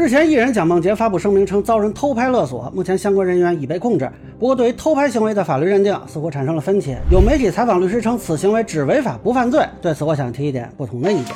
日前，艺人蒋梦婕发布声明称遭人偷拍勒索，目前相关人员已被控制。不过，对于偷拍行为的法律认定似乎产生了分歧。有媒体采访律师称，此行为只违法不犯罪。对此，我想提一点不同的意见。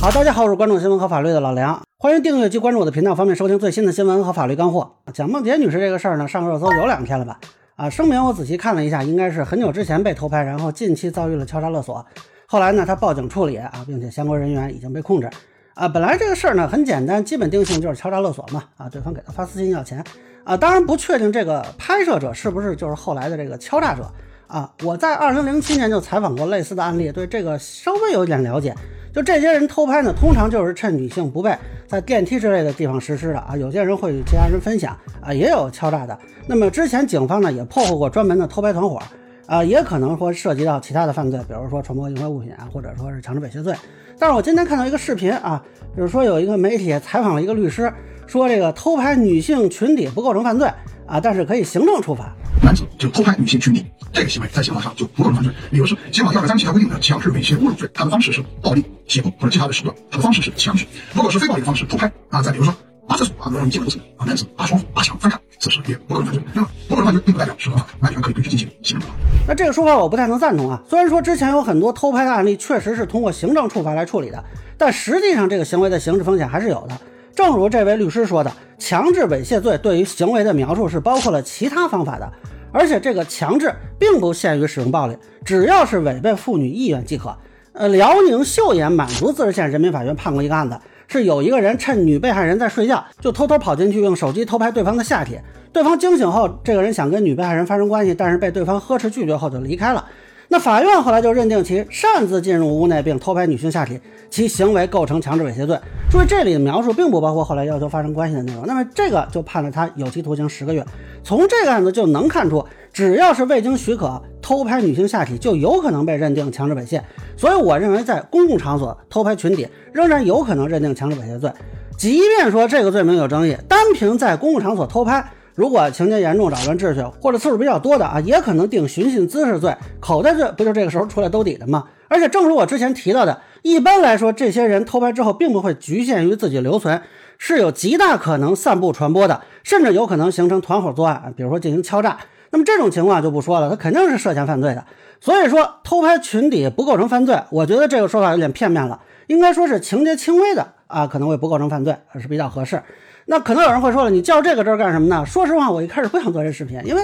好，大家好，我是关注新闻和法律的老梁，欢迎订阅及关注我的频道，方便收听最新的新闻和法律干货。蒋梦婕女士这个事儿呢，上热搜有两天了吧？啊，声明我仔细看了一下，应该是很久之前被偷拍，然后近期遭遇了敲诈勒索。后来呢，他报警处理啊，并且相关人员已经被控制啊。本来这个事儿呢很简单，基本定性就是敲诈勒索嘛啊，对方给他发私信要钱啊。当然不确定这个拍摄者是不是就是后来的这个敲诈者啊。我在二零零七年就采访过类似的案例，对这个稍微有一点了解。就这些人偷拍呢，通常就是趁女性不备，在电梯之类的地方实施的啊。有些人会与其他人分享啊，也有敲诈的。那么之前警方呢也破获过专门的偷拍团伙。啊，也可能说涉及到其他的犯罪，比如说传播淫秽物品啊，或者说是强制猥亵罪。但是我今天看到一个视频啊，就是说有一个媒体采访了一个律师，说这个偷拍女性群体不构成犯罪啊，但是可以行政处罚。男子就偷拍女性群体，这个行为在刑法上就不构成犯罪，理由是刑法第二百三十七条规定的强制猥亵侮辱罪，它的方式是暴力胁迫或者其他的手段，它的方式是强制。如果是非暴力的方式偷拍啊，再比如说扒厕所啊，让你进不去啊，男子扒窗扒墙翻看，此时也不构成犯罪。那么不构成犯罪并不代表是合法，完全可以对其进行行政处罚。那这个说法我不太能赞同啊。虽然说之前有很多偷拍的案例确实是通过行政处罚来处理的，但实际上这个行为的刑事风险还是有的。正如这位律师说的，强制猥亵罪对于行为的描述是包括了其他方法的，而且这个强制并不限于使用暴力，只要是违背妇女意愿即可。呃，辽宁岫岩满族自治县人民法院判过一个案子，是有一个人趁女被害人在睡觉，就偷偷跑进去用手机偷拍对方的下体。对方惊醒后，这个人想跟女被害人发生关系，但是被对方呵斥拒绝后就离开了。那法院后来就认定其擅自进入屋内并偷拍女性下体，其行为构成强制猥亵罪。注意这里的描述并不包括后来要求发生关系的内容。那么这个就判了他有期徒刑十个月。从这个案子就能看出，只要是未经许可偷拍女性下体，就有可能被认定强制猥亵。所以我认为，在公共场所偷拍群体，仍然有可能认定强制猥亵罪。即便说这个罪名有争议，单凭在公共场所偷拍。如果情节严重、扰乱秩序或者次数比较多的啊，也可能定寻衅滋事罪、口袋罪，不就这个时候出来兜底的吗？而且正如我之前提到的，一般来说，这些人偷拍之后，并不会局限于自己留存，是有极大可能散布传播的，甚至有可能形成团伙作案，比如说进行敲诈。那么这种情况就不说了，他肯定是涉嫌犯罪的。所以说，偷拍群体不构成犯罪，我觉得这个说法有点片面了，应该说是情节轻微的啊，可能会不构成犯罪，是比较合适。那可能有人会说了，你较这个真干什么呢？说实话，我一开始不想做这视频，因为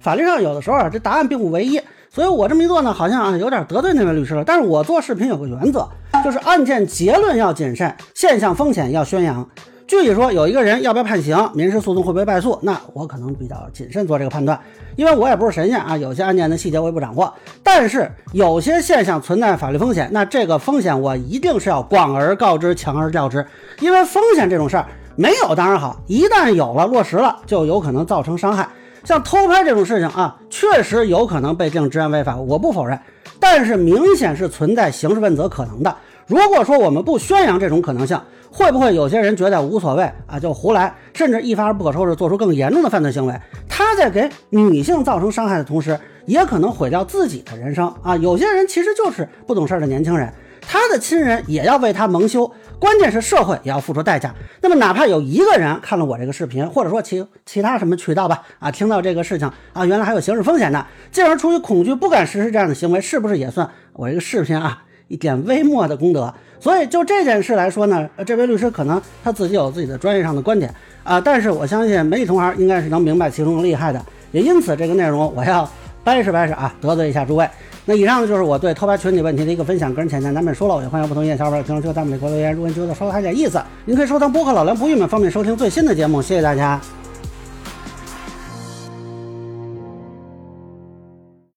法律上有的时候啊，这答案并不唯一，所以我这么一做呢，好像啊有点得罪那位律师了。但是我做视频有个原则，就是案件结论要谨慎，现象风险要宣扬。具体说，有一个人要不要判刑，民事诉讼会不会败诉，那我可能比较谨慎做这个判断，因为我也不是神仙啊，有些案件的细节我也不掌握。但是有些现象存在法律风险，那这个风险我一定是要广而告之，强而教之，因为风险这种事儿。没有当然好，一旦有了落实了，就有可能造成伤害。像偷拍这种事情啊，确实有可能被定治安违法，我不否认。但是明显是存在刑事问责可能的。如果说我们不宣扬这种可能性，会不会有些人觉得无所谓啊，就胡来，甚至一发而不可收拾，做出更严重的犯罪行为？他在给女性造成伤害的同时，也可能毁掉自己的人生啊。有些人其实就是不懂事的年轻人。他的亲人也要为他蒙羞，关键是社会也要付出代价。那么，哪怕有一个人看了我这个视频，或者说其其他什么渠道吧，啊，听到这个事情啊，原来还有刑事风险的，进而出于恐惧不敢实施这样的行为，是不是也算我这个视频啊一点微末的功德？所以就这件事来说呢，这位律师可能他自己有自己的专业上的观点啊，但是我相信媒体同行应该是能明白其中的厉害的，也因此这个内容我要掰扯掰扯啊，得罪一下诸位。那以上呢就是我对偷拍群体问题的一个分享，个人浅见难免说了，我也欢迎不同意见小伙伴评论区弹幕里给我留言。如果你觉得稍微还有点意思，您可以收藏播客老梁不郁闷，方便收听最新的节目。谢谢大家。